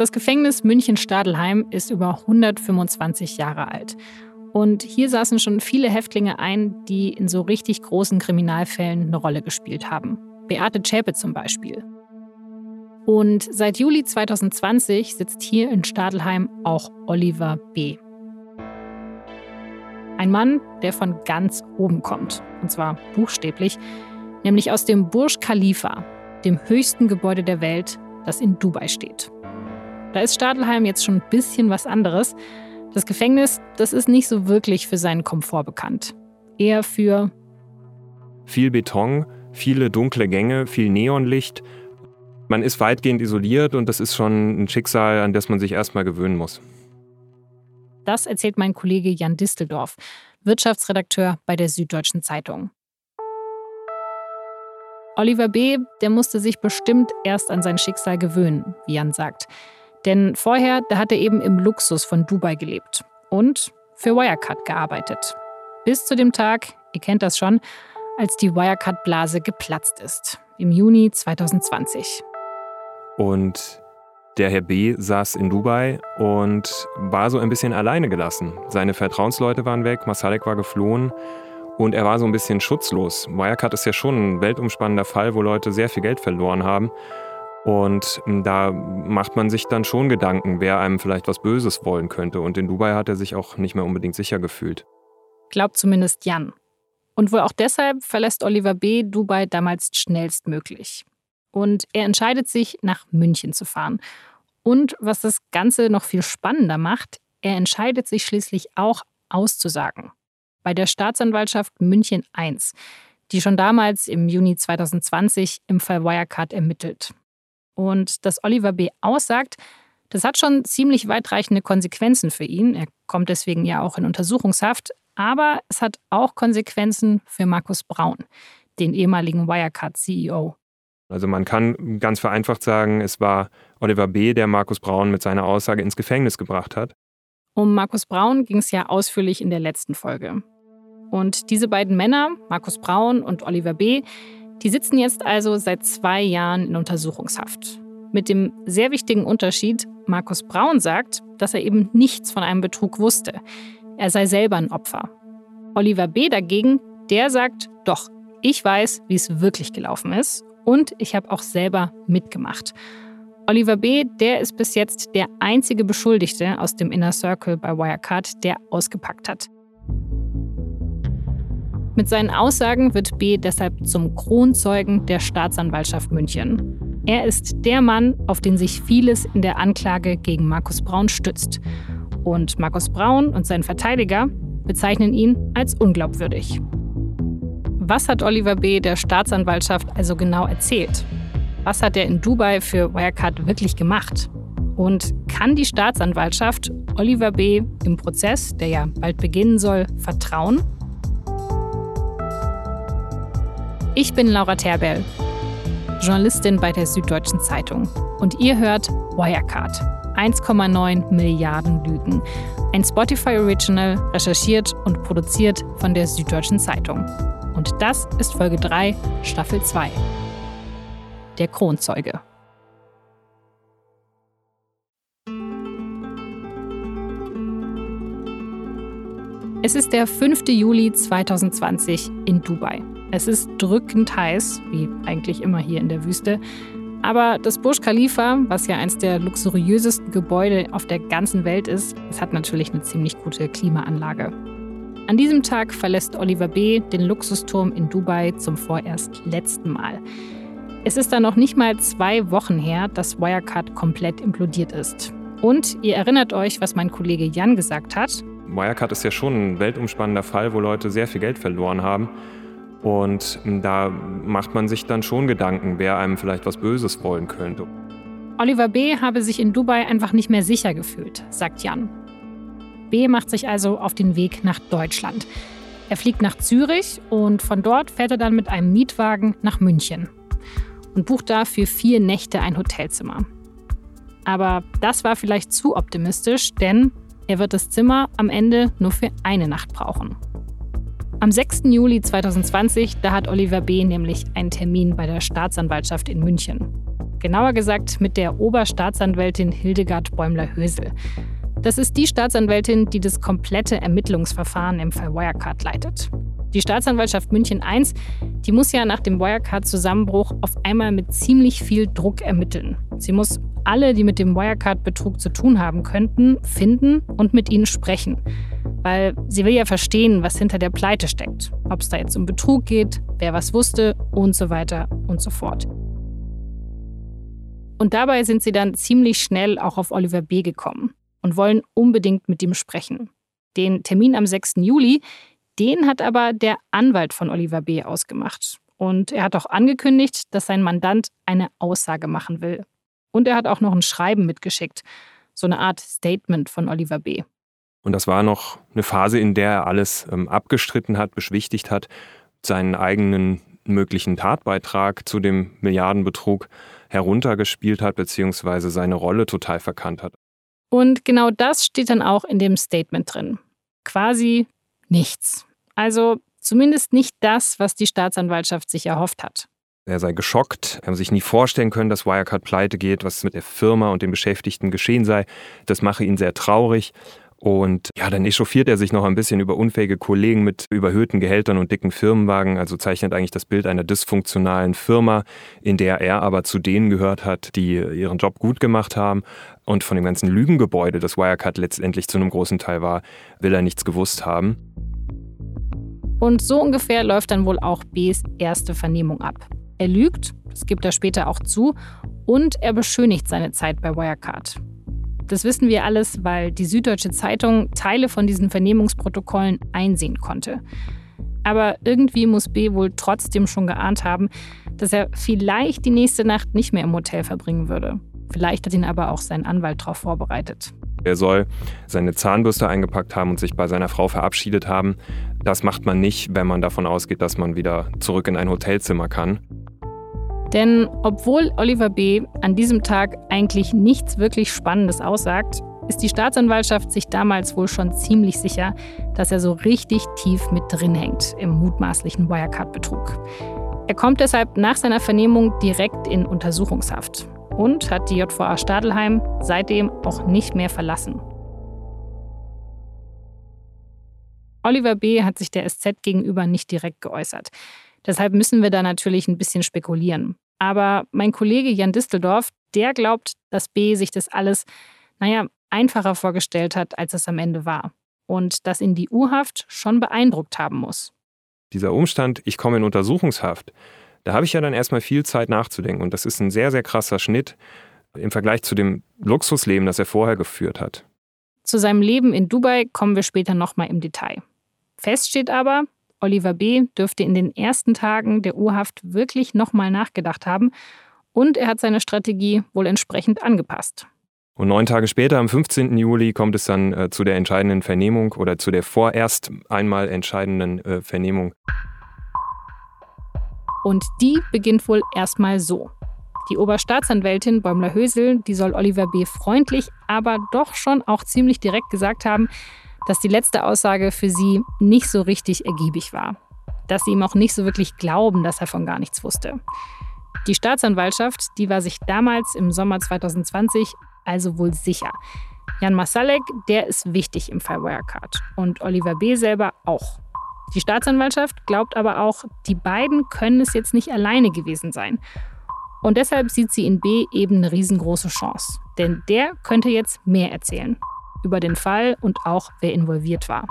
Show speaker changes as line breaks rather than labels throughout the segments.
Das Gefängnis München-Stadelheim ist über 125 Jahre alt. Und hier saßen schon viele Häftlinge ein, die in so richtig großen Kriminalfällen eine Rolle gespielt haben. Beate Zschäpe zum Beispiel. Und seit Juli 2020 sitzt hier in Stadelheim auch Oliver B. Ein Mann, der von ganz oben kommt. Und zwar buchstäblich, nämlich aus dem Burj Khalifa, dem höchsten Gebäude der Welt, das in Dubai steht. Da ist Stadelheim jetzt schon ein bisschen was anderes. Das Gefängnis, das ist nicht so wirklich für seinen Komfort bekannt. Eher für
viel Beton, viele dunkle Gänge, viel Neonlicht. Man ist weitgehend isoliert und das ist schon ein Schicksal, an das man sich erstmal gewöhnen muss.
Das erzählt mein Kollege Jan Disteldorf, Wirtschaftsredakteur bei der Süddeutschen Zeitung. Oliver B., der musste sich bestimmt erst an sein Schicksal gewöhnen, wie Jan sagt. Denn vorher, da hat er eben im Luxus von Dubai gelebt und für Wirecard gearbeitet. Bis zu dem Tag, ihr kennt das schon, als die Wirecard-Blase geplatzt ist, im Juni 2020.
Und der Herr B. saß in Dubai und war so ein bisschen alleine gelassen. Seine Vertrauensleute waren weg, Masalek war geflohen und er war so ein bisschen schutzlos. Wirecard ist ja schon ein weltumspannender Fall, wo Leute sehr viel Geld verloren haben. Und da macht man sich dann schon Gedanken, wer einem vielleicht was Böses wollen könnte. Und in Dubai hat er sich auch nicht mehr unbedingt sicher gefühlt.
Glaubt zumindest Jan. Und wohl auch deshalb verlässt Oliver B. Dubai damals schnellstmöglich. Und er entscheidet sich, nach München zu fahren. Und was das Ganze noch viel spannender macht, er entscheidet sich schließlich auch auszusagen. Bei der Staatsanwaltschaft München I, die schon damals im Juni 2020 im Fall Wirecard ermittelt. Und dass Oliver B. aussagt, das hat schon ziemlich weitreichende Konsequenzen für ihn. Er kommt deswegen ja auch in Untersuchungshaft. Aber es hat auch Konsequenzen für Markus Braun, den ehemaligen Wirecard-CEO.
Also man kann ganz vereinfacht sagen, es war Oliver B., der Markus Braun mit seiner Aussage ins Gefängnis gebracht hat.
Um Markus Braun ging es ja ausführlich in der letzten Folge. Und diese beiden Männer, Markus Braun und Oliver B., die sitzen jetzt also seit zwei Jahren in Untersuchungshaft. Mit dem sehr wichtigen Unterschied, Markus Braun sagt, dass er eben nichts von einem Betrug wusste. Er sei selber ein Opfer. Oliver B. dagegen, der sagt, doch, ich weiß, wie es wirklich gelaufen ist und ich habe auch selber mitgemacht. Oliver B., der ist bis jetzt der einzige Beschuldigte aus dem Inner Circle bei Wirecard, der ausgepackt hat. Mit seinen Aussagen wird B. deshalb zum Kronzeugen der Staatsanwaltschaft München. Er ist der Mann, auf den sich vieles in der Anklage gegen Markus Braun stützt. Und Markus Braun und sein Verteidiger bezeichnen ihn als unglaubwürdig. Was hat Oliver B. der Staatsanwaltschaft also genau erzählt? Was hat er in Dubai für Wirecard wirklich gemacht? Und kann die Staatsanwaltschaft Oliver B. im Prozess, der ja bald beginnen soll, vertrauen? Ich bin Laura Terbell, Journalistin bei der Süddeutschen Zeitung. Und ihr hört Wirecard. 1,9 Milliarden Lügen. Ein Spotify Original, recherchiert und produziert von der Süddeutschen Zeitung. Und das ist Folge 3, Staffel 2. Der Kronzeuge. Es ist der 5. Juli 2020 in Dubai. Es ist drückend heiß, wie eigentlich immer hier in der Wüste. Aber das Burj Khalifa, was ja eines der luxuriösesten Gebäude auf der ganzen Welt ist, es hat natürlich eine ziemlich gute Klimaanlage. An diesem Tag verlässt Oliver B. den Luxusturm in Dubai zum vorerst letzten Mal. Es ist dann noch nicht mal zwei Wochen her, dass Wirecard komplett implodiert ist. Und ihr erinnert euch, was mein Kollege Jan gesagt hat.
Wirecard ist ja schon ein weltumspannender Fall, wo Leute sehr viel Geld verloren haben. Und da macht man sich dann schon Gedanken, wer einem vielleicht was Böses wollen könnte.
Oliver B. habe sich in Dubai einfach nicht mehr sicher gefühlt, sagt Jan. B macht sich also auf den Weg nach Deutschland. Er fliegt nach Zürich und von dort fährt er dann mit einem Mietwagen nach München und bucht da für vier Nächte ein Hotelzimmer. Aber das war vielleicht zu optimistisch, denn er wird das Zimmer am Ende nur für eine Nacht brauchen. Am 6. Juli 2020, da hat Oliver B. nämlich einen Termin bei der Staatsanwaltschaft in München. Genauer gesagt mit der Oberstaatsanwältin Hildegard Bäumler-Hösel. Das ist die Staatsanwältin, die das komplette Ermittlungsverfahren im Fall Wirecard leitet. Die Staatsanwaltschaft München I, die muss ja nach dem Wirecard-Zusammenbruch auf einmal mit ziemlich viel Druck ermitteln. Sie muss alle, die mit dem Wirecard-Betrug zu tun haben könnten, finden und mit ihnen sprechen. Weil sie will ja verstehen, was hinter der Pleite steckt. Ob es da jetzt um Betrug geht, wer was wusste und so weiter und so fort. Und dabei sind sie dann ziemlich schnell auch auf Oliver B. gekommen und wollen unbedingt mit ihm sprechen. Den Termin am 6. Juli, den hat aber der Anwalt von Oliver B. ausgemacht. Und er hat auch angekündigt, dass sein Mandant eine Aussage machen will. Und er hat auch noch ein Schreiben mitgeschickt, so eine Art Statement von Oliver B.
Und das war noch eine Phase, in der er alles ähm, abgestritten hat, beschwichtigt hat, seinen eigenen möglichen Tatbeitrag zu dem Milliardenbetrug heruntergespielt hat, beziehungsweise seine Rolle total verkannt hat.
Und genau das steht dann auch in dem Statement drin. Quasi nichts. Also zumindest nicht das, was die Staatsanwaltschaft sich erhofft hat.
Er sei geschockt, er habe sich nie vorstellen können, dass Wirecard pleite geht, was mit der Firma und den Beschäftigten geschehen sei. Das mache ihn sehr traurig. Und ja, dann echauffiert er sich noch ein bisschen über unfähige Kollegen mit überhöhten Gehältern und dicken Firmenwagen, also zeichnet eigentlich das Bild einer dysfunktionalen Firma, in der er aber zu denen gehört hat, die ihren Job gut gemacht haben. Und von dem ganzen Lügengebäude, das Wirecard letztendlich zu einem großen Teil war, will er nichts gewusst haben.
Und so ungefähr läuft dann wohl auch Bs erste Vernehmung ab. Er lügt, das gibt er später auch zu, und er beschönigt seine Zeit bei Wirecard. Das wissen wir alles, weil die Süddeutsche Zeitung Teile von diesen Vernehmungsprotokollen einsehen konnte. Aber irgendwie muss B wohl trotzdem schon geahnt haben, dass er vielleicht die nächste Nacht nicht mehr im Hotel verbringen würde. Vielleicht hat ihn aber auch sein Anwalt darauf vorbereitet.
Er soll seine Zahnbürste eingepackt haben und sich bei seiner Frau verabschiedet haben. Das macht man nicht, wenn man davon ausgeht, dass man wieder zurück in ein Hotelzimmer kann.
Denn obwohl Oliver B. an diesem Tag eigentlich nichts wirklich Spannendes aussagt, ist die Staatsanwaltschaft sich damals wohl schon ziemlich sicher, dass er so richtig tief mit drin hängt im mutmaßlichen Wirecard-Betrug. Er kommt deshalb nach seiner Vernehmung direkt in Untersuchungshaft und hat die JVA Stadelheim seitdem auch nicht mehr verlassen. Oliver B. hat sich der SZ gegenüber nicht direkt geäußert. Deshalb müssen wir da natürlich ein bisschen spekulieren. Aber mein Kollege Jan Disteldorf, der glaubt, dass B sich das alles, naja, einfacher vorgestellt hat, als es am Ende war. Und dass ihn die U-Haft schon beeindruckt haben muss.
Dieser Umstand, ich komme in Untersuchungshaft, da habe ich ja dann erstmal viel Zeit nachzudenken. Und das ist ein sehr, sehr krasser Schnitt im Vergleich zu dem Luxusleben, das er vorher geführt hat.
Zu seinem Leben in Dubai kommen wir später nochmal im Detail. Fest steht aber, Oliver B. dürfte in den ersten Tagen der Urhaft wirklich nochmal nachgedacht haben und er hat seine Strategie wohl entsprechend angepasst.
Und neun Tage später, am 15. Juli, kommt es dann äh, zu der entscheidenden Vernehmung oder zu der vorerst einmal entscheidenden äh, Vernehmung.
Und die beginnt wohl erstmal so. Die Oberstaatsanwältin Bäumler-Hösel, die soll Oliver B. freundlich, aber doch schon auch ziemlich direkt gesagt haben, dass die letzte Aussage für sie nicht so richtig ergiebig war. Dass sie ihm auch nicht so wirklich glauben, dass er von gar nichts wusste. Die Staatsanwaltschaft, die war sich damals im Sommer 2020 also wohl sicher. Jan Masalek, der ist wichtig im Fall Wirecard und Oliver B. selber auch. Die Staatsanwaltschaft glaubt aber auch, die beiden können es jetzt nicht alleine gewesen sein. Und deshalb sieht sie in B eben eine riesengroße Chance. Denn der könnte jetzt mehr erzählen über den Fall und auch wer involviert war.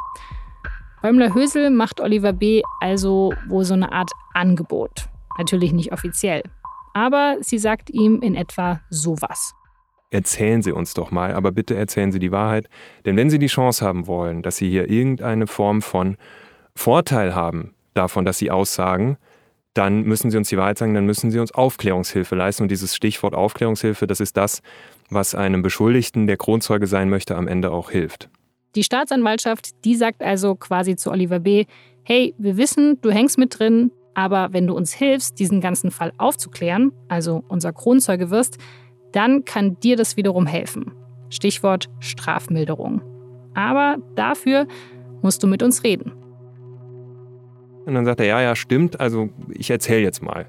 Bäumler-Hösel macht Oliver B. also wohl so eine Art Angebot. Natürlich nicht offiziell. Aber sie sagt ihm in etwa sowas.
Erzählen Sie uns doch mal, aber bitte erzählen Sie die Wahrheit. Denn wenn Sie die Chance haben wollen, dass Sie hier irgendeine Form von Vorteil haben davon, dass Sie aussagen, dann müssen Sie uns die Wahrheit sagen, dann müssen Sie uns Aufklärungshilfe leisten. Und dieses Stichwort Aufklärungshilfe, das ist das, was einem Beschuldigten, der Kronzeuge sein möchte, am Ende auch hilft.
Die Staatsanwaltschaft, die sagt also quasi zu Oliver B., hey, wir wissen, du hängst mit drin, aber wenn du uns hilfst, diesen ganzen Fall aufzuklären, also unser Kronzeuge wirst, dann kann dir das wiederum helfen. Stichwort Strafmilderung. Aber dafür musst du mit uns reden.
Und dann sagt er, ja, ja, stimmt, also ich erzähle jetzt mal.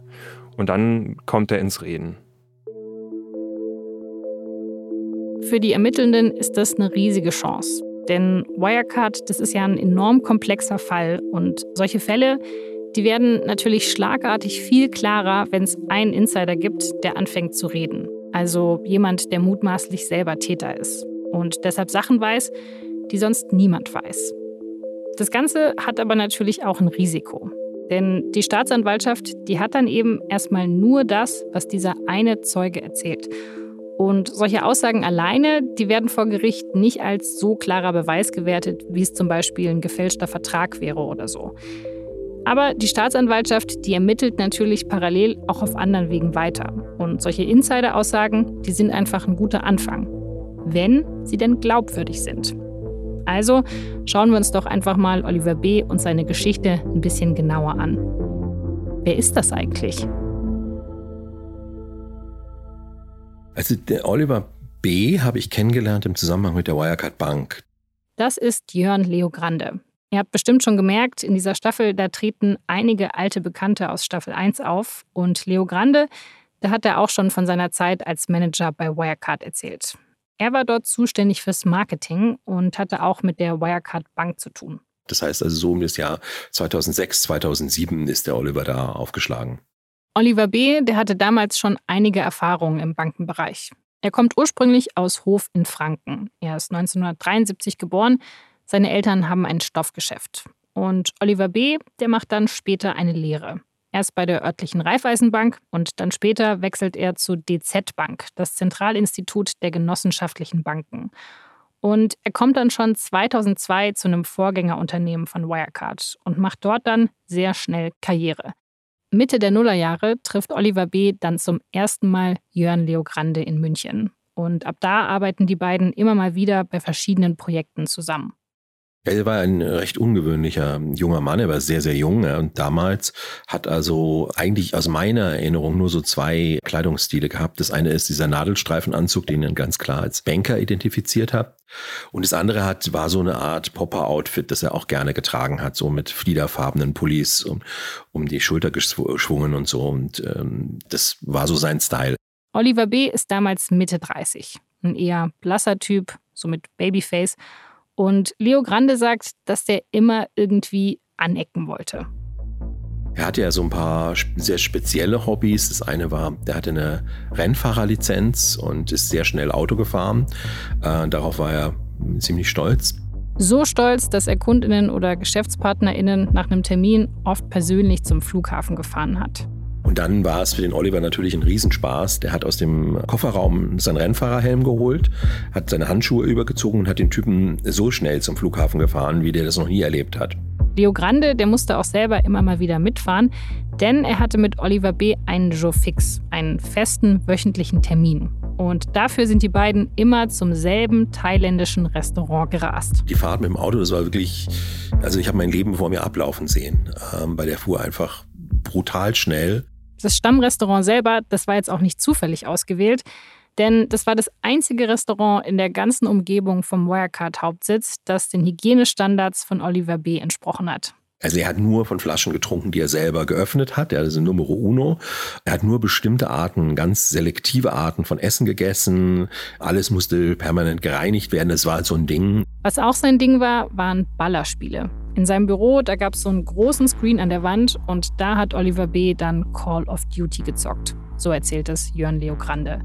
Und dann kommt er ins Reden.
Für die Ermittelnden ist das eine riesige Chance. Denn Wirecard, das ist ja ein enorm komplexer Fall. Und solche Fälle, die werden natürlich schlagartig viel klarer, wenn es einen Insider gibt, der anfängt zu reden. Also jemand, der mutmaßlich selber Täter ist. Und deshalb Sachen weiß, die sonst niemand weiß. Das Ganze hat aber natürlich auch ein Risiko. Denn die Staatsanwaltschaft, die hat dann eben erstmal nur das, was dieser eine Zeuge erzählt. Und solche Aussagen alleine, die werden vor Gericht nicht als so klarer Beweis gewertet, wie es zum Beispiel ein gefälschter Vertrag wäre oder so. Aber die Staatsanwaltschaft, die ermittelt natürlich parallel auch auf anderen Wegen weiter. Und solche Insider-Aussagen, die sind einfach ein guter Anfang. Wenn sie denn glaubwürdig sind. Also schauen wir uns doch einfach mal Oliver B. und seine Geschichte ein bisschen genauer an. Wer ist das eigentlich?
Also der Oliver B. habe ich kennengelernt im Zusammenhang mit der Wirecard Bank.
Das ist Jörn Leo Grande. Ihr habt bestimmt schon gemerkt, in dieser Staffel, da treten einige alte Bekannte aus Staffel 1 auf. Und Leo Grande, da hat er auch schon von seiner Zeit als Manager bei Wirecard erzählt. Er war dort zuständig fürs Marketing und hatte auch mit der Wirecard Bank zu tun.
Das heißt also so um das Jahr 2006, 2007 ist der Oliver da aufgeschlagen.
Oliver B., der hatte damals schon einige Erfahrungen im Bankenbereich. Er kommt ursprünglich aus Hof in Franken. Er ist 1973 geboren. Seine Eltern haben ein Stoffgeschäft. Und Oliver B., der macht dann später eine Lehre. Erst bei der örtlichen Raiffeisenbank und dann später wechselt er zu DZ Bank, das Zentralinstitut der genossenschaftlichen Banken. Und er kommt dann schon 2002 zu einem Vorgängerunternehmen von Wirecard und macht dort dann sehr schnell Karriere. Mitte der Nullerjahre trifft Oliver B. dann zum ersten Mal Jörn Leogrande in München. Und ab da arbeiten die beiden immer mal wieder bei verschiedenen Projekten zusammen.
Er war ein recht ungewöhnlicher junger Mann, er war sehr, sehr jung und damals hat also eigentlich aus meiner Erinnerung nur so zwei Kleidungsstile gehabt. Das eine ist dieser Nadelstreifenanzug, den er ganz klar als Banker identifiziert hat. Und das andere hat, war so eine Art Popper-Outfit, das er auch gerne getragen hat, so mit fliederfarbenen Pullis um, um die Schulter geschwungen und so. Und ähm, das war so sein Style.
Oliver B. ist damals Mitte 30. Ein eher blasser Typ, so mit Babyface und Leo Grande sagt, dass der immer irgendwie anecken wollte.
Er hatte ja so ein paar sehr spezielle Hobbys. Das eine war, der hatte eine Rennfahrerlizenz und ist sehr schnell Auto gefahren. Äh, darauf war er ziemlich stolz.
So stolz, dass er Kundinnen oder GeschäftspartnerInnen nach einem Termin oft persönlich zum Flughafen gefahren hat.
Und dann war es für den Oliver natürlich ein Riesenspaß. Der hat aus dem Kofferraum seinen Rennfahrerhelm geholt, hat seine Handschuhe übergezogen und hat den Typen so schnell zum Flughafen gefahren, wie der das noch nie erlebt hat.
Leo Grande, der musste auch selber immer mal wieder mitfahren, denn er hatte mit Oliver B. einen Jour fix, einen festen wöchentlichen Termin. Und dafür sind die beiden immer zum selben thailändischen Restaurant gerast.
Die Fahrt mit dem Auto, das war wirklich, also ich habe mein Leben vor mir ablaufen sehen, ähm, weil der fuhr einfach brutal schnell.
Das Stammrestaurant selber, das war jetzt auch nicht zufällig ausgewählt, denn das war das einzige Restaurant in der ganzen Umgebung vom Wirecard-Hauptsitz, das den Hygienestandards von Oliver B. entsprochen hat.
Also er hat nur von Flaschen getrunken, die er selber geöffnet hat. Er ist Numero Uno. Er hat nur bestimmte Arten, ganz selektive Arten von Essen gegessen. Alles musste permanent gereinigt werden. Das war halt so ein Ding.
Was auch sein Ding war, waren Ballerspiele. In seinem Büro, da gab es so einen großen Screen an der Wand und da hat Oliver B. dann Call of Duty gezockt. So erzählt es Jörn Leo Grande.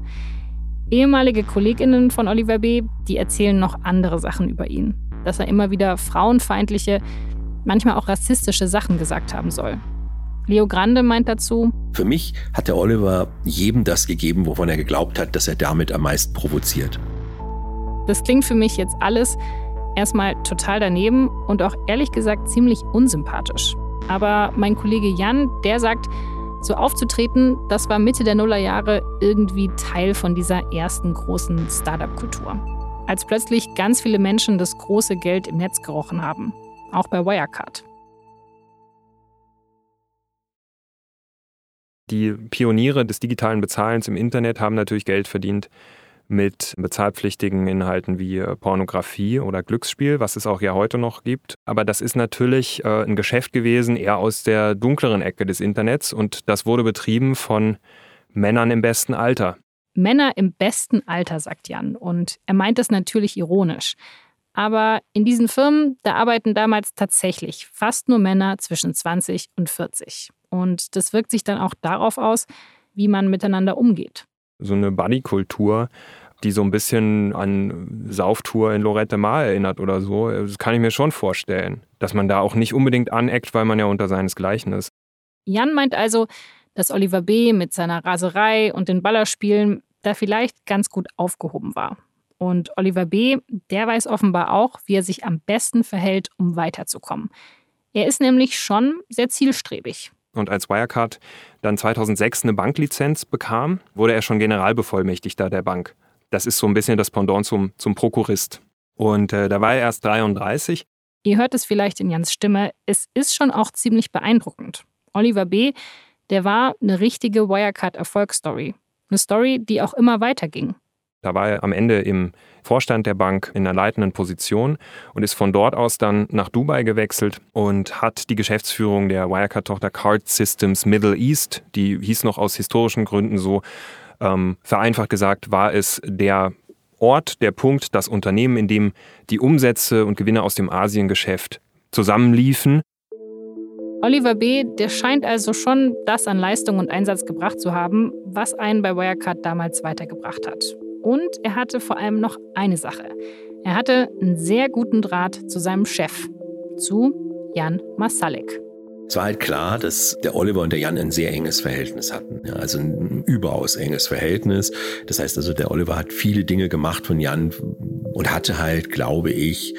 Ehemalige KollegInnen von Oliver B., die erzählen noch andere Sachen über ihn. Dass er immer wieder frauenfeindliche, manchmal auch rassistische Sachen gesagt haben soll. Leo Grande meint dazu,
Für mich hat der Oliver jedem das gegeben, wovon er geglaubt hat, dass er damit am meisten provoziert.
Das klingt für mich jetzt alles erstmal total daneben und auch ehrlich gesagt ziemlich unsympathisch. Aber mein Kollege Jan, der sagt, so aufzutreten, das war Mitte der Nullerjahre irgendwie Teil von dieser ersten großen Startup-Kultur. Als plötzlich ganz viele Menschen das große Geld im Netz gerochen haben auch bei Wirecard.
Die Pioniere des digitalen Bezahlens im Internet haben natürlich Geld verdient mit bezahlpflichtigen Inhalten wie äh, Pornografie oder Glücksspiel, was es auch ja heute noch gibt. Aber das ist natürlich äh, ein Geschäft gewesen, eher aus der dunkleren Ecke des Internets und das wurde betrieben von Männern im besten Alter.
Männer im besten Alter, sagt Jan. Und er meint es natürlich ironisch. Aber in diesen Firmen, da arbeiten damals tatsächlich fast nur Männer zwischen 20 und 40. Und das wirkt sich dann auch darauf aus, wie man miteinander umgeht
so eine Buddy-Kultur, die so ein bisschen an Sauftour in Lorette Mar erinnert oder so. Das kann ich mir schon vorstellen, dass man da auch nicht unbedingt aneckt, weil man ja unter seinesgleichen ist.
Jan meint also, dass Oliver B. mit seiner Raserei und den Ballerspielen da vielleicht ganz gut aufgehoben war. Und Oliver B., der weiß offenbar auch, wie er sich am besten verhält, um weiterzukommen. Er ist nämlich schon sehr zielstrebig
und als Wirecard dann 2006 eine Banklizenz bekam, wurde er schon Generalbevollmächtigter der Bank. Das ist so ein bisschen das Pendant zum, zum Prokurist. Und äh, da war er erst 33.
Ihr hört es vielleicht in Jans Stimme, es ist schon auch ziemlich beeindruckend. Oliver B., der war eine richtige Wirecard-Erfolgsstory. Eine Story, die auch immer weiterging.
Da war er am Ende im Vorstand der Bank in einer leitenden Position und ist von dort aus dann nach Dubai gewechselt und hat die Geschäftsführung der Wirecard-Tochter Card Systems Middle East, die hieß noch aus historischen Gründen so, ähm, vereinfacht gesagt, war es der Ort, der Punkt, das Unternehmen, in dem die Umsätze und Gewinne aus dem Asiengeschäft zusammenliefen.
Oliver B., der scheint also schon das an Leistung und Einsatz gebracht zu haben, was einen bei Wirecard damals weitergebracht hat. Und er hatte vor allem noch eine Sache. Er hatte einen sehr guten Draht zu seinem Chef, zu Jan Masalek.
Es war halt klar, dass der Oliver und der Jan ein sehr enges Verhältnis hatten. Ja, also ein überaus enges Verhältnis. Das heißt also, der Oliver hat viele Dinge gemacht von Jan und hatte halt, glaube ich,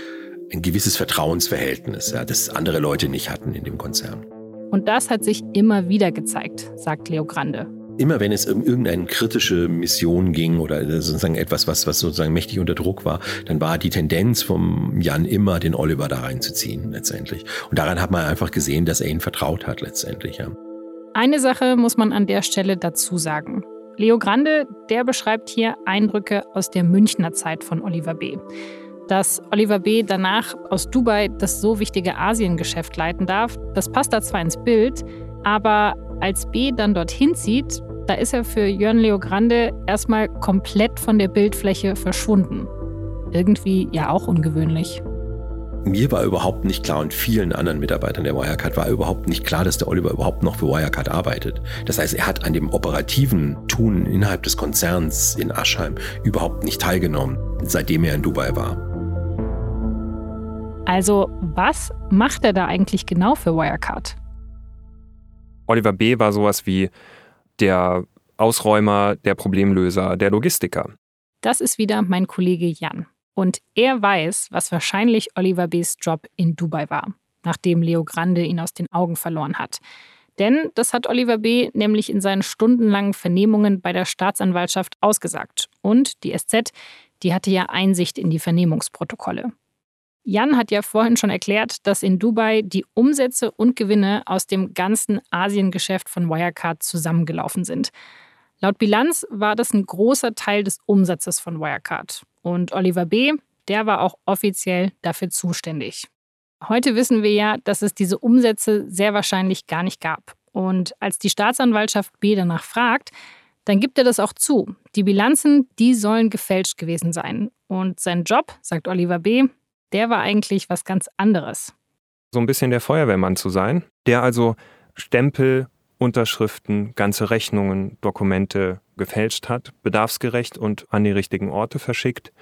ein gewisses Vertrauensverhältnis, ja, das andere Leute nicht hatten in dem Konzern.
Und das hat sich immer wieder gezeigt, sagt Leo Grande
immer wenn es um irgendeine kritische Mission ging oder sozusagen etwas, was, was sozusagen mächtig unter Druck war, dann war die Tendenz vom Jan immer, den Oliver da reinzuziehen letztendlich. Und daran hat man einfach gesehen, dass er ihn vertraut hat letztendlich. Ja.
Eine Sache muss man an der Stelle dazu sagen. Leo Grande, der beschreibt hier Eindrücke aus der Münchner Zeit von Oliver B. Dass Oliver B. danach aus Dubai das so wichtige Asiengeschäft leiten darf, das passt da zwar ins Bild, aber als B dann dorthin zieht, da ist er für Jörn Leo Grande erstmal komplett von der Bildfläche verschwunden. Irgendwie ja auch ungewöhnlich.
Mir war überhaupt nicht klar und vielen anderen Mitarbeitern der Wirecard war überhaupt nicht klar, dass der Oliver überhaupt noch für Wirecard arbeitet. Das heißt, er hat an dem operativen Tun innerhalb des Konzerns in Aschheim überhaupt nicht teilgenommen, seitdem er in Dubai war.
Also, was macht er da eigentlich genau für Wirecard?
Oliver B. war sowas wie der Ausräumer, der Problemlöser, der Logistiker.
Das ist wieder mein Kollege Jan. Und er weiß, was wahrscheinlich Oliver B.s Job in Dubai war, nachdem Leo Grande ihn aus den Augen verloren hat. Denn das hat Oliver B. nämlich in seinen stundenlangen Vernehmungen bei der Staatsanwaltschaft ausgesagt. Und die SZ, die hatte ja Einsicht in die Vernehmungsprotokolle. Jan hat ja vorhin schon erklärt, dass in Dubai die Umsätze und Gewinne aus dem ganzen Asiengeschäft von Wirecard zusammengelaufen sind. Laut Bilanz war das ein großer Teil des Umsatzes von Wirecard. Und Oliver B., der war auch offiziell dafür zuständig. Heute wissen wir ja, dass es diese Umsätze sehr wahrscheinlich gar nicht gab. Und als die Staatsanwaltschaft B danach fragt, dann gibt er das auch zu. Die Bilanzen, die sollen gefälscht gewesen sein. Und sein Job, sagt Oliver B., der war eigentlich was ganz anderes.
So ein bisschen der Feuerwehrmann zu sein, der also Stempel, Unterschriften, ganze Rechnungen, Dokumente gefälscht hat, bedarfsgerecht und an die richtigen Orte verschickt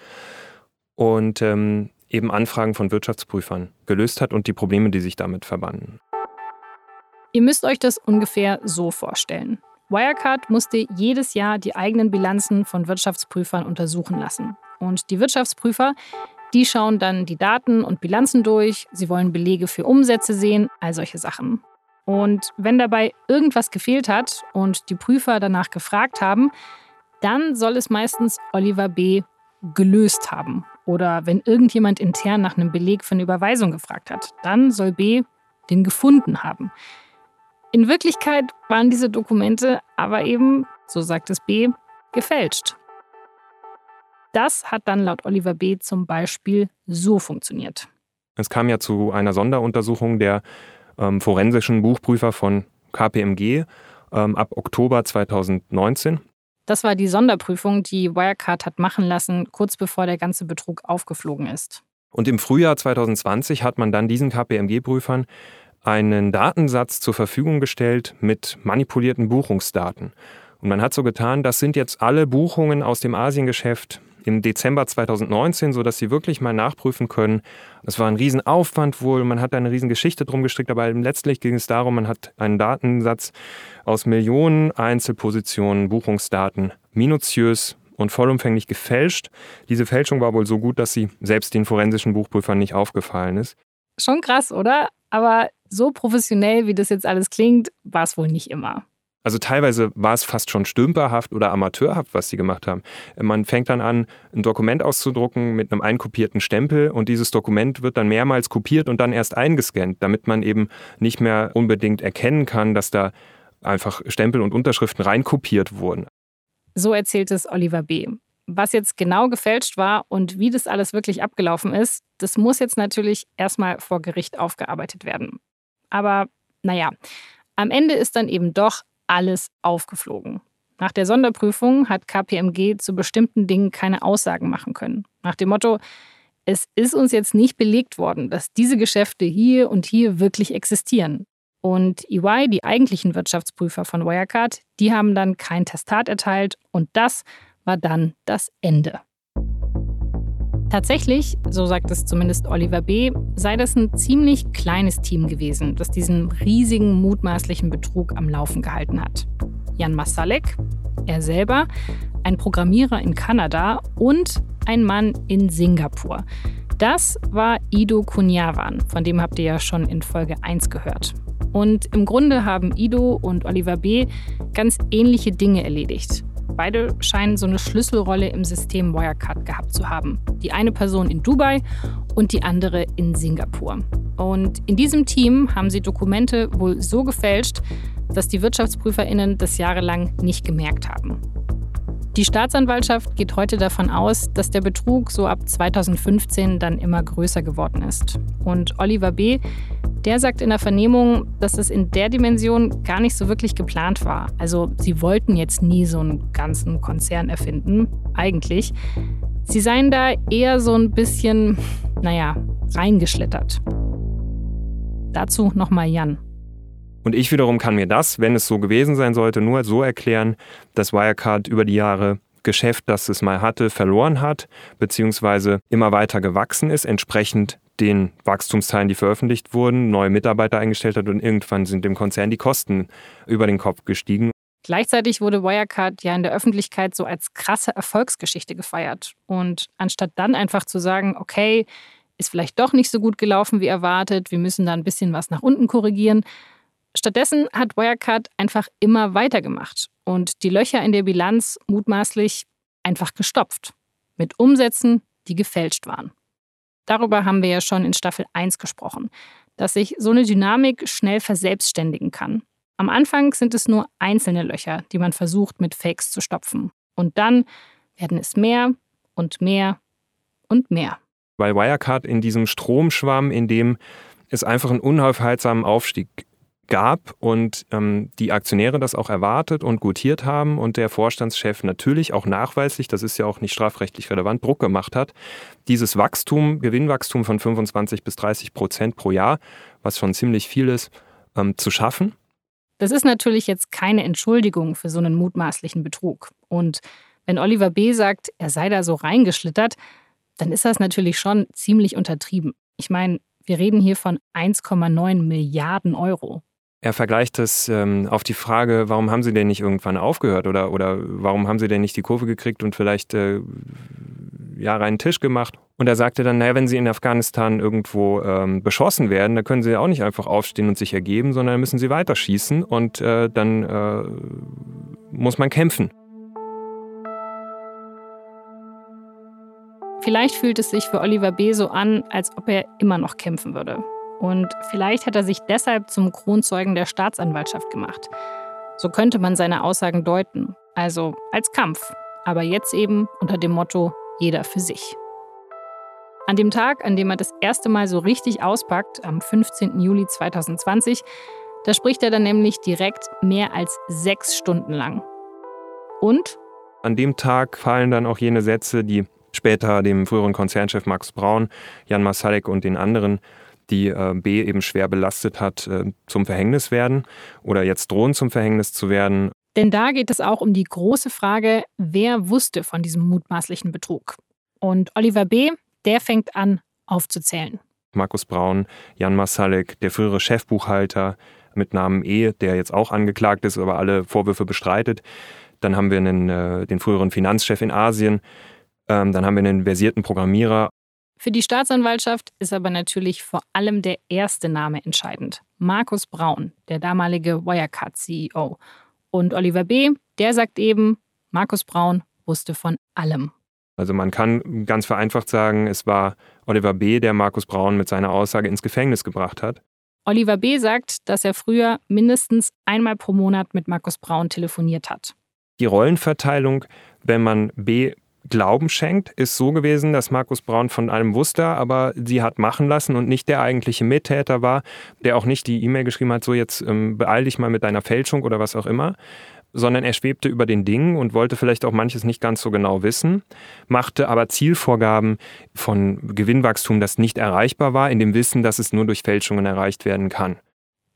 und ähm, eben Anfragen von Wirtschaftsprüfern gelöst hat und die Probleme, die sich damit verbanden.
Ihr müsst euch das ungefähr so vorstellen. Wirecard musste jedes Jahr die eigenen Bilanzen von Wirtschaftsprüfern untersuchen lassen. Und die Wirtschaftsprüfer, die schauen dann die Daten und Bilanzen durch, sie wollen Belege für Umsätze sehen, all solche Sachen. Und wenn dabei irgendwas gefehlt hat und die Prüfer danach gefragt haben, dann soll es meistens Oliver B. gelöst haben. Oder wenn irgendjemand intern nach einem Beleg für eine Überweisung gefragt hat, dann soll B. den gefunden haben. In Wirklichkeit waren diese Dokumente aber eben, so sagt es B., gefälscht. Das hat dann laut Oliver B. zum Beispiel so funktioniert.
Es kam ja zu einer Sonderuntersuchung der ähm, forensischen Buchprüfer von KPMG ähm, ab Oktober 2019.
Das war die Sonderprüfung, die Wirecard hat machen lassen, kurz bevor der ganze Betrug aufgeflogen ist.
Und im Frühjahr 2020 hat man dann diesen KPMG-Prüfern einen Datensatz zur Verfügung gestellt mit manipulierten Buchungsdaten. Und man hat so getan, das sind jetzt alle Buchungen aus dem Asiengeschäft im Dezember 2019, sodass sie wirklich mal nachprüfen können. Es war ein Riesenaufwand wohl, man hat eine Riesengeschichte drum gestrickt, aber letztlich ging es darum, man hat einen Datensatz aus Millionen Einzelpositionen, Buchungsdaten minutiös und vollumfänglich gefälscht. Diese Fälschung war wohl so gut, dass sie selbst den forensischen Buchprüfern nicht aufgefallen ist.
Schon krass, oder? Aber so professionell, wie das jetzt alles klingt, war es wohl nicht immer.
Also teilweise war es fast schon stümperhaft oder amateurhaft, was sie gemacht haben. Man fängt dann an, ein Dokument auszudrucken mit einem einkopierten Stempel und dieses Dokument wird dann mehrmals kopiert und dann erst eingescannt, damit man eben nicht mehr unbedingt erkennen kann, dass da einfach Stempel und Unterschriften reinkopiert wurden.
So erzählt es Oliver B. Was jetzt genau gefälscht war und wie das alles wirklich abgelaufen ist, das muss jetzt natürlich erstmal vor Gericht aufgearbeitet werden. Aber naja, am Ende ist dann eben doch alles aufgeflogen. Nach der Sonderprüfung hat KPMG zu bestimmten Dingen keine Aussagen machen können. Nach dem Motto, es ist uns jetzt nicht belegt worden, dass diese Geschäfte hier und hier wirklich existieren. Und EY, die eigentlichen Wirtschaftsprüfer von Wirecard, die haben dann kein Testat erteilt und das war dann das Ende. Tatsächlich, so sagt es zumindest Oliver B., sei das ein ziemlich kleines Team gewesen, das diesen riesigen mutmaßlichen Betrug am Laufen gehalten hat. Jan Masalek, er selber, ein Programmierer in Kanada und ein Mann in Singapur. Das war Ido Kunyavan, von dem habt ihr ja schon in Folge 1 gehört. Und im Grunde haben Ido und Oliver B. ganz ähnliche Dinge erledigt. Beide scheinen so eine Schlüsselrolle im System Wirecard gehabt zu haben. Die eine Person in Dubai und die andere in Singapur. Und in diesem Team haben sie Dokumente wohl so gefälscht, dass die Wirtschaftsprüferinnen das jahrelang nicht gemerkt haben. Die Staatsanwaltschaft geht heute davon aus, dass der Betrug so ab 2015 dann immer größer geworden ist. Und Oliver B., der sagt in der Vernehmung, dass es in der Dimension gar nicht so wirklich geplant war. Also sie wollten jetzt nie so einen ganzen Konzern erfinden, eigentlich. Sie seien da eher so ein bisschen, naja, reingeschlittert. Dazu nochmal Jan.
Und ich wiederum kann mir das, wenn es so gewesen sein sollte, nur so erklären, dass Wirecard über die Jahre Geschäft, das es mal hatte, verloren hat, beziehungsweise immer weiter gewachsen ist, entsprechend den Wachstumsteilen, die veröffentlicht wurden, neue Mitarbeiter eingestellt hat und irgendwann sind dem Konzern die Kosten über den Kopf gestiegen.
Gleichzeitig wurde Wirecard ja in der Öffentlichkeit so als krasse Erfolgsgeschichte gefeiert. Und anstatt dann einfach zu sagen, okay, ist vielleicht doch nicht so gut gelaufen wie erwartet, wir müssen da ein bisschen was nach unten korrigieren, stattdessen hat Wirecard einfach immer weitergemacht und die Löcher in der Bilanz mutmaßlich einfach gestopft. Mit Umsätzen, die gefälscht waren. Darüber haben wir ja schon in Staffel 1 gesprochen, dass sich so eine Dynamik schnell verselbstständigen kann. Am Anfang sind es nur einzelne Löcher, die man versucht mit Fakes zu stopfen. Und dann werden es mehr und mehr und mehr.
Weil Wirecard in diesem Stromschwamm, in dem es einfach einen unaufhaltsamen Aufstieg gab und ähm, die Aktionäre das auch erwartet und gutiert haben und der Vorstandschef natürlich auch nachweislich, das ist ja auch nicht strafrechtlich relevant, Druck gemacht hat, dieses Wachstum, Gewinnwachstum von 25 bis 30 Prozent pro Jahr, was schon ziemlich viel ist, ähm, zu schaffen.
Das ist natürlich jetzt keine Entschuldigung für so einen mutmaßlichen Betrug. Und wenn Oliver B. sagt, er sei da so reingeschlittert, dann ist das natürlich schon ziemlich untertrieben. Ich meine, wir reden hier von 1,9 Milliarden Euro.
Er vergleicht es ähm, auf die Frage, warum haben Sie denn nicht irgendwann aufgehört oder, oder warum haben Sie denn nicht die Kurve gekriegt und vielleicht äh, ja, reinen Tisch gemacht? Und er sagte dann, naja, wenn Sie in Afghanistan irgendwo ähm, beschossen werden, dann können Sie auch nicht einfach aufstehen und sich ergeben, sondern müssen Sie weiterschießen und äh, dann äh, muss man kämpfen.
Vielleicht fühlt es sich für Oliver B. so an, als ob er immer noch kämpfen würde. Und vielleicht hat er sich deshalb zum Kronzeugen der Staatsanwaltschaft gemacht. So könnte man seine Aussagen deuten. Also als Kampf. Aber jetzt eben unter dem Motto jeder für sich. An dem Tag, an dem er das erste Mal so richtig auspackt, am 15. Juli 2020, da spricht er dann nämlich direkt mehr als sechs Stunden lang. Und?
An dem Tag fallen dann auch jene Sätze, die später dem früheren Konzernchef Max Braun, Jan Masalek und den anderen, die äh, B eben schwer belastet hat, äh, zum Verhängnis werden oder jetzt drohen zum Verhängnis zu werden.
Denn da geht es auch um die große Frage, wer wusste von diesem mutmaßlichen Betrug. Und Oliver B., der fängt an aufzuzählen.
Markus Braun, Jan Masalek, der frühere Chefbuchhalter mit Namen E., der jetzt auch angeklagt ist, aber alle Vorwürfe bestreitet. Dann haben wir einen, äh, den früheren Finanzchef in Asien. Ähm, dann haben wir einen versierten Programmierer.
Für die Staatsanwaltschaft ist aber natürlich vor allem der erste Name entscheidend. Markus Braun, der damalige Wirecard-CEO. Und Oliver B., der sagt eben, Markus Braun wusste von allem.
Also man kann ganz vereinfacht sagen, es war Oliver B., der Markus Braun mit seiner Aussage ins Gefängnis gebracht hat.
Oliver B. sagt, dass er früher mindestens einmal pro Monat mit Markus Braun telefoniert hat.
Die Rollenverteilung, wenn man B Glauben schenkt, ist so gewesen, dass Markus Braun von allem wusste, aber sie hat machen lassen und nicht der eigentliche Mittäter war, der auch nicht die E-Mail geschrieben hat, so jetzt ähm, beeil dich mal mit deiner Fälschung oder was auch immer, sondern er schwebte über den Dingen und wollte vielleicht auch manches nicht ganz so genau wissen, machte aber Zielvorgaben von Gewinnwachstum, das nicht erreichbar war, in dem Wissen, dass es nur durch Fälschungen erreicht werden kann.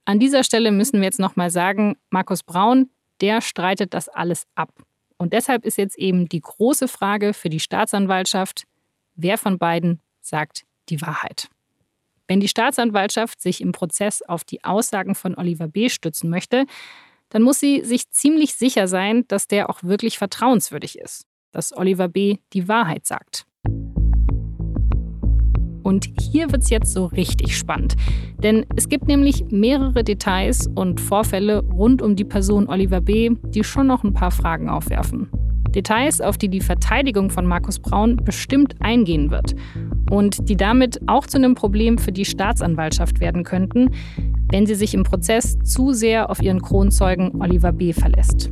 An dieser Stelle müssen wir jetzt nochmal sagen, Markus Braun, der streitet das alles ab. Und deshalb ist jetzt eben die große Frage für die Staatsanwaltschaft, wer von beiden sagt die Wahrheit. Wenn die Staatsanwaltschaft sich im Prozess auf die Aussagen von Oliver B. stützen möchte, dann muss sie sich ziemlich sicher sein, dass der auch wirklich vertrauenswürdig ist, dass Oliver B. die Wahrheit sagt. Und hier wird es jetzt so richtig spannend. Denn es gibt nämlich mehrere Details und Vorfälle rund um die Person Oliver B., die schon noch ein paar Fragen aufwerfen. Details, auf die die Verteidigung von Markus Braun bestimmt eingehen wird und die damit auch zu einem Problem für die Staatsanwaltschaft werden könnten, wenn sie sich im Prozess zu sehr auf ihren Kronzeugen Oliver B. verlässt.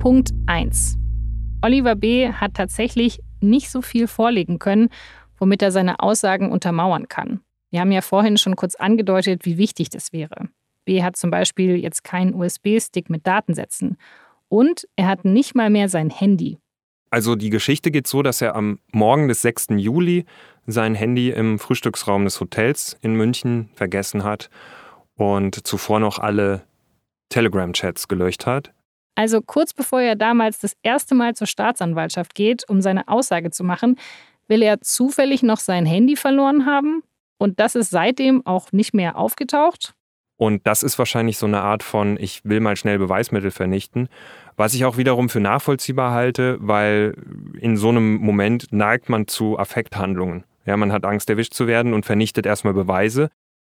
Punkt 1. Oliver B. hat tatsächlich nicht so viel vorlegen können, womit er seine Aussagen untermauern kann. Wir haben ja vorhin schon kurz angedeutet, wie wichtig das wäre. B hat zum Beispiel jetzt keinen USB-Stick mit Datensätzen. Und er hat nicht mal mehr sein Handy.
Also die Geschichte geht so, dass er am Morgen des 6. Juli sein Handy im Frühstücksraum des Hotels in München vergessen hat und zuvor noch alle Telegram-Chats gelöscht hat.
Also kurz bevor er damals das erste Mal zur Staatsanwaltschaft geht, um seine Aussage zu machen, will er zufällig noch sein Handy verloren haben und das ist seitdem auch nicht mehr aufgetaucht.
Und das ist wahrscheinlich so eine Art von, ich will mal schnell Beweismittel vernichten, was ich auch wiederum für nachvollziehbar halte, weil in so einem Moment neigt man zu Affekthandlungen. Ja, man hat Angst, erwischt zu werden und vernichtet erstmal Beweise.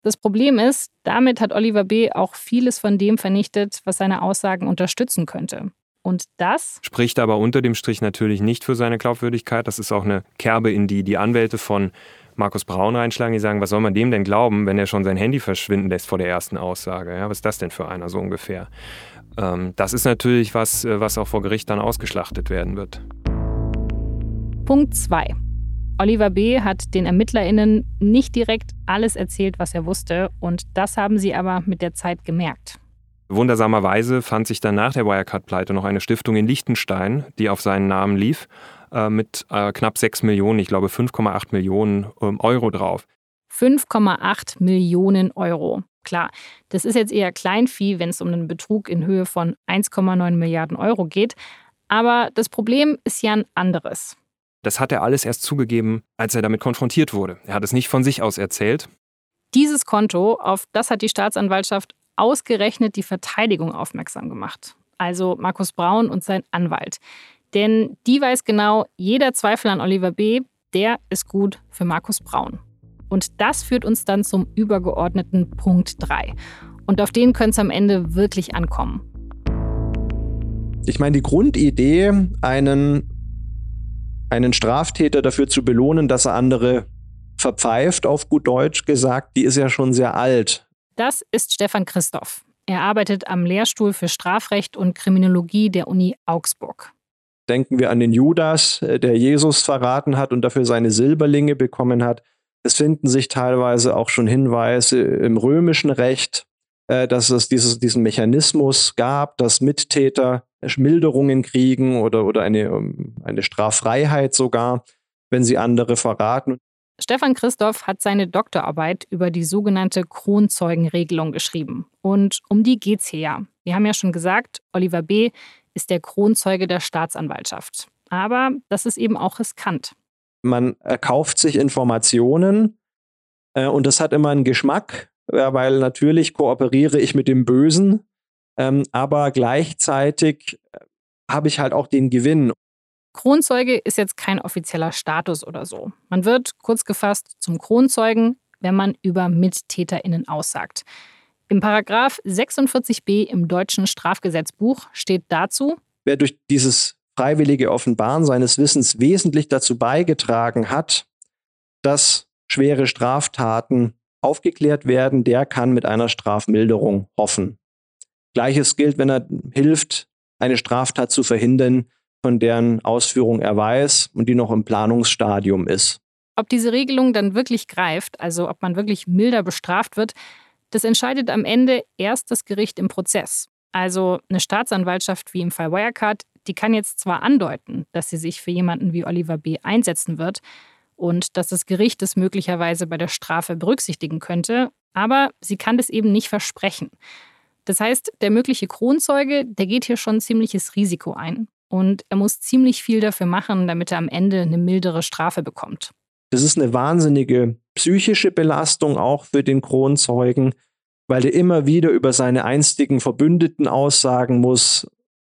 Das Problem ist, damit hat Oliver B. auch vieles von dem vernichtet, was seine Aussagen unterstützen könnte. Und das
spricht aber unter dem Strich natürlich nicht für seine Glaubwürdigkeit. Das ist auch eine Kerbe, in die die Anwälte von Markus Braun reinschlagen, die sagen, was soll man dem denn glauben, wenn er schon sein Handy verschwinden lässt vor der ersten Aussage? Ja, was ist das denn für einer so ungefähr? Ähm, das ist natürlich was, äh, was auch vor Gericht dann ausgeschlachtet werden wird.
Punkt 2. Oliver B. hat den ErmittlerInnen nicht direkt alles erzählt, was er wusste, und das haben sie aber mit der Zeit gemerkt.
Wundersamerweise fand sich dann nach der Wirecard-Pleite noch eine Stiftung in Liechtenstein, die auf seinen Namen lief, äh, mit äh, knapp 6 Millionen, ich glaube 5,8 Millionen ähm, Euro drauf.
5,8 Millionen Euro. Klar, das ist jetzt eher Kleinvieh, wenn es um einen Betrug in Höhe von 1,9 Milliarden Euro geht. Aber das Problem ist ja ein anderes.
Das hat er alles erst zugegeben, als er damit konfrontiert wurde. Er hat es nicht von sich aus erzählt.
Dieses Konto, auf das hat die Staatsanwaltschaft ausgerechnet die Verteidigung aufmerksam gemacht. Also Markus Braun und sein Anwalt. Denn die weiß genau, jeder Zweifel an Oliver B., der ist gut für Markus Braun. Und das führt uns dann zum übergeordneten Punkt 3. Und auf den könnte es am Ende wirklich ankommen.
Ich meine, die Grundidee, einen, einen Straftäter dafür zu belohnen, dass er andere verpfeift, auf gut Deutsch gesagt, die ist ja schon sehr alt.
Das ist Stefan Christoph. Er arbeitet am Lehrstuhl für Strafrecht und Kriminologie der Uni Augsburg.
Denken wir an den Judas, äh, der Jesus verraten hat und dafür seine Silberlinge bekommen hat. Es finden sich teilweise auch schon Hinweise im römischen Recht, äh, dass es dieses, diesen Mechanismus gab, dass Mittäter Milderungen kriegen oder, oder eine, ähm, eine Straffreiheit sogar, wenn sie andere verraten.
Stefan Christoph hat seine Doktorarbeit über die sogenannte Kronzeugenregelung geschrieben. Und um die geht's hier ja. Wir haben ja schon gesagt, Oliver B. ist der Kronzeuge der Staatsanwaltschaft. Aber das ist eben auch riskant.
Man erkauft sich Informationen äh, und das hat immer einen Geschmack, ja, weil natürlich kooperiere ich mit dem Bösen, ähm, aber gleichzeitig äh, habe ich halt auch den Gewinn.
Kronzeuge ist jetzt kein offizieller Status oder so. Man wird kurz gefasst zum Kronzeugen, wenn man über MittäterInnen aussagt. Im Paragraph 46b im deutschen Strafgesetzbuch steht dazu,
wer durch dieses freiwillige Offenbaren seines Wissens wesentlich dazu beigetragen hat, dass schwere Straftaten aufgeklärt werden, der kann mit einer Strafmilderung hoffen. Gleiches gilt, wenn er hilft, eine Straftat zu verhindern, von deren Ausführung er weiß und die noch im Planungsstadium ist.
Ob diese Regelung dann wirklich greift, also ob man wirklich milder bestraft wird, das entscheidet am Ende erst das Gericht im Prozess. Also eine Staatsanwaltschaft wie im Fall Wirecard, die kann jetzt zwar andeuten, dass sie sich für jemanden wie Oliver B. einsetzen wird und dass das Gericht es möglicherweise bei der Strafe berücksichtigen könnte, aber sie kann das eben nicht versprechen. Das heißt, der mögliche Kronzeuge, der geht hier schon ziemliches Risiko ein. Und er muss ziemlich viel dafür machen, damit er am Ende eine mildere Strafe bekommt.
Das ist eine wahnsinnige psychische Belastung auch für den Kronzeugen, weil er immer wieder über seine einstigen Verbündeten aussagen muss.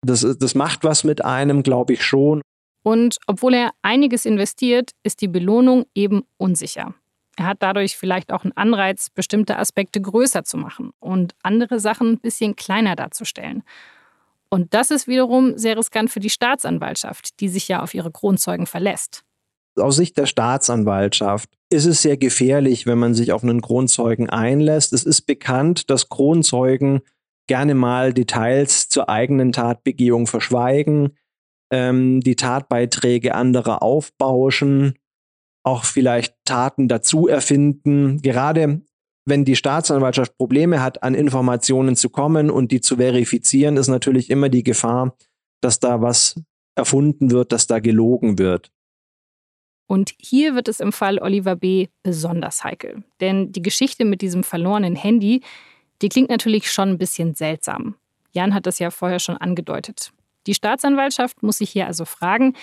Das, das macht was mit einem, glaube ich schon.
Und obwohl er einiges investiert, ist die Belohnung eben unsicher. Er hat dadurch vielleicht auch einen Anreiz, bestimmte Aspekte größer zu machen und andere Sachen ein bisschen kleiner darzustellen. Und das ist wiederum sehr riskant für die Staatsanwaltschaft, die sich ja auf ihre Kronzeugen verlässt.
Aus Sicht der Staatsanwaltschaft ist es sehr gefährlich, wenn man sich auf einen Kronzeugen einlässt. Es ist bekannt, dass Kronzeugen gerne mal Details zur eigenen Tatbegehung verschweigen, ähm, die Tatbeiträge anderer aufbauschen, auch vielleicht Taten dazu erfinden. Gerade wenn die Staatsanwaltschaft Probleme hat, an Informationen zu kommen und die zu verifizieren, ist natürlich immer die Gefahr, dass da was erfunden wird, dass da gelogen wird.
Und hier wird es im Fall Oliver B. besonders heikel. Denn die Geschichte mit diesem verlorenen Handy, die klingt natürlich schon ein bisschen seltsam. Jan hat das ja vorher schon angedeutet. Die Staatsanwaltschaft muss sich hier also fragen,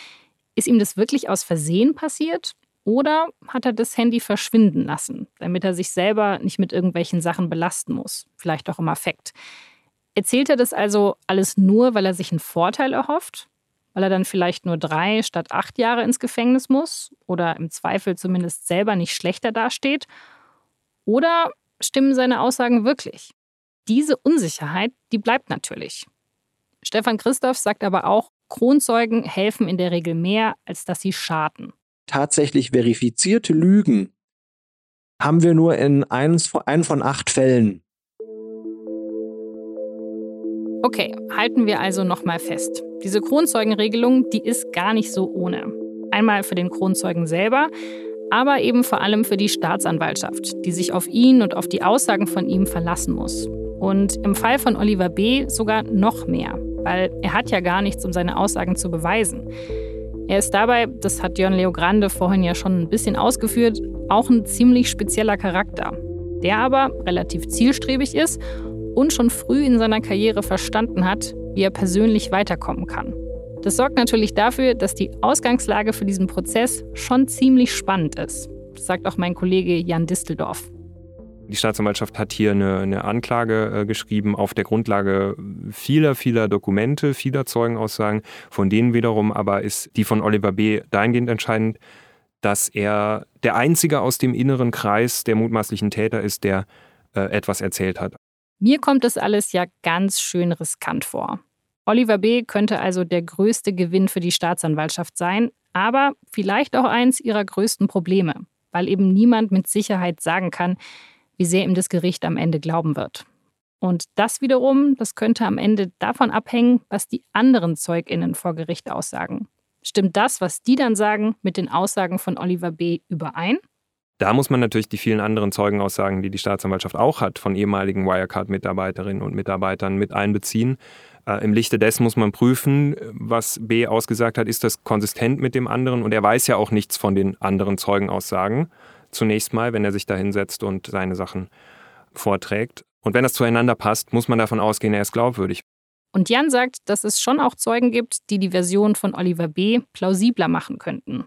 ist ihm das wirklich aus Versehen passiert oder hat er das Handy verschwinden lassen, damit er sich selber nicht mit irgendwelchen Sachen belasten muss? Vielleicht auch im Affekt. Erzählt er das also alles nur, weil er sich einen Vorteil erhofft? Weil er dann vielleicht nur drei statt acht Jahre ins Gefängnis muss? Oder im Zweifel zumindest selber nicht schlechter dasteht? Oder stimmen seine Aussagen wirklich? Diese Unsicherheit, die bleibt natürlich. Stefan Christoph sagt aber auch, Kronzeugen helfen in der Regel mehr, als dass sie schaden
tatsächlich verifizierte Lügen haben wir nur in einem von acht Fällen.
Okay, halten wir also nochmal fest. Diese Kronzeugenregelung, die ist gar nicht so ohne. Einmal für den Kronzeugen selber, aber eben vor allem für die Staatsanwaltschaft, die sich auf ihn und auf die Aussagen von ihm verlassen muss. Und im Fall von Oliver B. sogar noch mehr, weil er hat ja gar nichts, um seine Aussagen zu beweisen. Er ist dabei, das hat Jörn Leo Grande vorhin ja schon ein bisschen ausgeführt, auch ein ziemlich spezieller Charakter, der aber relativ zielstrebig ist und schon früh in seiner Karriere verstanden hat, wie er persönlich weiterkommen kann. Das sorgt natürlich dafür, dass die Ausgangslage für diesen Prozess schon ziemlich spannend ist. Das sagt auch mein Kollege Jan Disteldorf.
Die Staatsanwaltschaft hat hier eine, eine Anklage äh, geschrieben auf der Grundlage vieler, vieler Dokumente, vieler Zeugenaussagen. Von denen wiederum aber ist die von Oliver B. dahingehend entscheidend, dass er der Einzige aus dem inneren Kreis der mutmaßlichen Täter ist, der äh, etwas erzählt hat.
Mir kommt das alles ja ganz schön riskant vor. Oliver B. könnte also der größte Gewinn für die Staatsanwaltschaft sein, aber vielleicht auch eins ihrer größten Probleme, weil eben niemand mit Sicherheit sagen kann, wie sehr ihm das Gericht am Ende glauben wird. Und das wiederum, das könnte am Ende davon abhängen, was die anderen ZeugInnen vor Gericht aussagen. Stimmt das, was die dann sagen, mit den Aussagen von Oliver B. überein?
Da muss man natürlich die vielen anderen Zeugenaussagen, die die Staatsanwaltschaft auch hat, von ehemaligen Wirecard-Mitarbeiterinnen und Mitarbeitern mit einbeziehen. Äh, Im Lichte dessen muss man prüfen, was B ausgesagt hat, ist das konsistent mit dem anderen. Und er weiß ja auch nichts von den anderen Zeugenaussagen. Zunächst mal, wenn er sich da hinsetzt und seine Sachen vorträgt. Und wenn das zueinander passt, muss man davon ausgehen, er ist glaubwürdig.
Und Jan sagt, dass es schon auch Zeugen gibt, die die Version von Oliver B. plausibler machen könnten.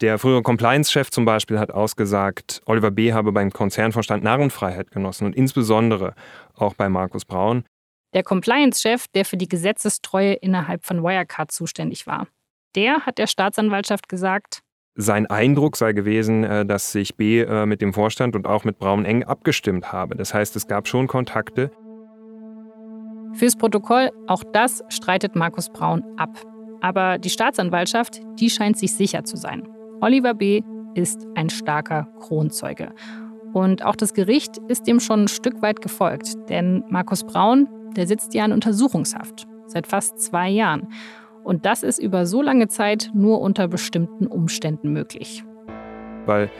Der frühere Compliance-Chef zum Beispiel hat ausgesagt, Oliver B. habe beim Konzernvorstand Narrenfreiheit genossen und insbesondere auch bei Markus Braun.
Der Compliance-Chef, der für die Gesetzestreue innerhalb von Wirecard zuständig war. Der hat der Staatsanwaltschaft gesagt,
sein Eindruck sei gewesen, äh, dass sich B äh, mit dem Vorstand und auch mit Braun eng abgestimmt habe. Das heißt, es gab schon Kontakte.
Fürs Protokoll, auch das streitet Markus Braun ab. Aber die Staatsanwaltschaft, die scheint sich sicher zu sein. Oliver B. ist ein starker Kronzeuge. Und auch das Gericht ist dem schon ein Stück weit gefolgt, denn Markus Braun, der sitzt ja in Untersuchungshaft seit fast zwei Jahren. Und das ist über so lange Zeit nur unter bestimmten Umständen möglich.
Weil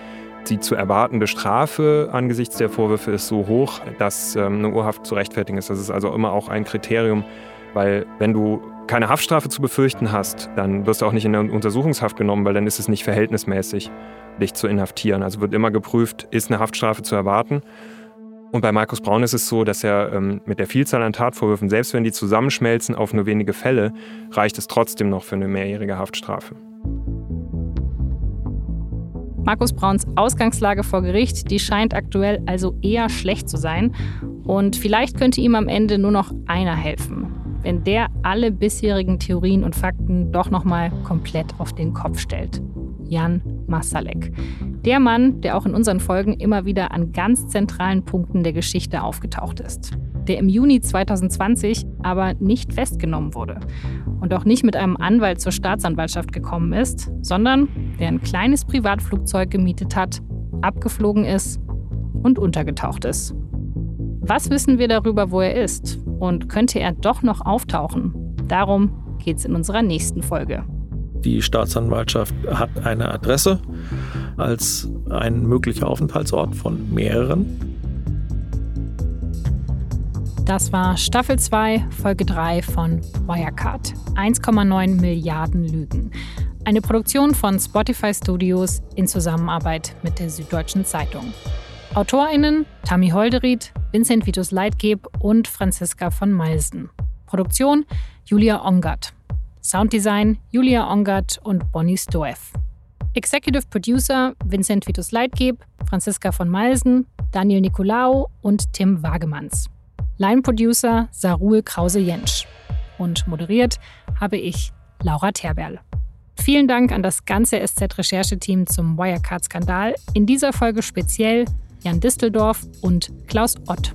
die zu erwartende Strafe angesichts der Vorwürfe ist so hoch, dass ähm, eine Urhaft zu rechtfertigen ist. Das ist also immer auch ein Kriterium, weil wenn du keine Haftstrafe zu befürchten hast, dann wirst du auch nicht in eine Untersuchungshaft genommen, weil dann ist es nicht verhältnismäßig, dich zu inhaftieren. Also wird immer geprüft, ist eine Haftstrafe zu erwarten. Und bei Markus Braun ist es so, dass er ähm, mit der Vielzahl an Tatvorwürfen, selbst wenn die zusammenschmelzen auf nur wenige Fälle, reicht es trotzdem noch für eine mehrjährige Haftstrafe.
Markus Brauns Ausgangslage vor Gericht, die scheint aktuell also eher schlecht zu sein. Und vielleicht könnte ihm am Ende nur noch einer helfen wenn der alle bisherigen Theorien und Fakten doch nochmal komplett auf den Kopf stellt. Jan Masalek. Der Mann, der auch in unseren Folgen immer wieder an ganz zentralen Punkten der Geschichte aufgetaucht ist. Der im Juni 2020 aber nicht festgenommen wurde und auch nicht mit einem Anwalt zur Staatsanwaltschaft gekommen ist, sondern der ein kleines Privatflugzeug gemietet hat, abgeflogen ist und untergetaucht ist. Was wissen wir darüber, wo er ist? Und könnte er doch noch auftauchen? Darum geht es in unserer nächsten Folge.
Die Staatsanwaltschaft hat eine Adresse als ein möglicher Aufenthaltsort von mehreren.
Das war Staffel 2, Folge 3 von Wirecard. 1,9 Milliarden Lügen. Eine Produktion von Spotify Studios in Zusammenarbeit mit der Süddeutschen Zeitung. AutorInnen Tammy Holderried, Vincent Vitus Leitgeb und Franziska von Meilsen. Produktion Julia Ongert. Sounddesign Julia Ongert und Bonnie Stoev. Executive Producer Vincent Vitus Leitgeb, Franziska von Meilsen, Daniel Nicolaou und Tim Wagemanns. Line Producer Sarul Krause-Jentsch. Und moderiert habe ich, Laura Terberl. Vielen Dank an das ganze SZ-Rechercheteam zum Wirecard-Skandal. In dieser Folge speziell Jan Disteldorf und Klaus Ott.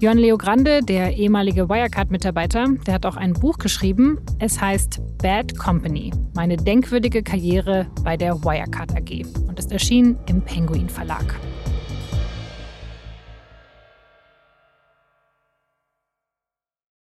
Jörn Leo Grande, der ehemalige Wirecard-Mitarbeiter, der hat auch ein Buch geschrieben. Es heißt Bad Company, meine denkwürdige Karriere bei der Wirecard AG und ist erschienen im Penguin Verlag.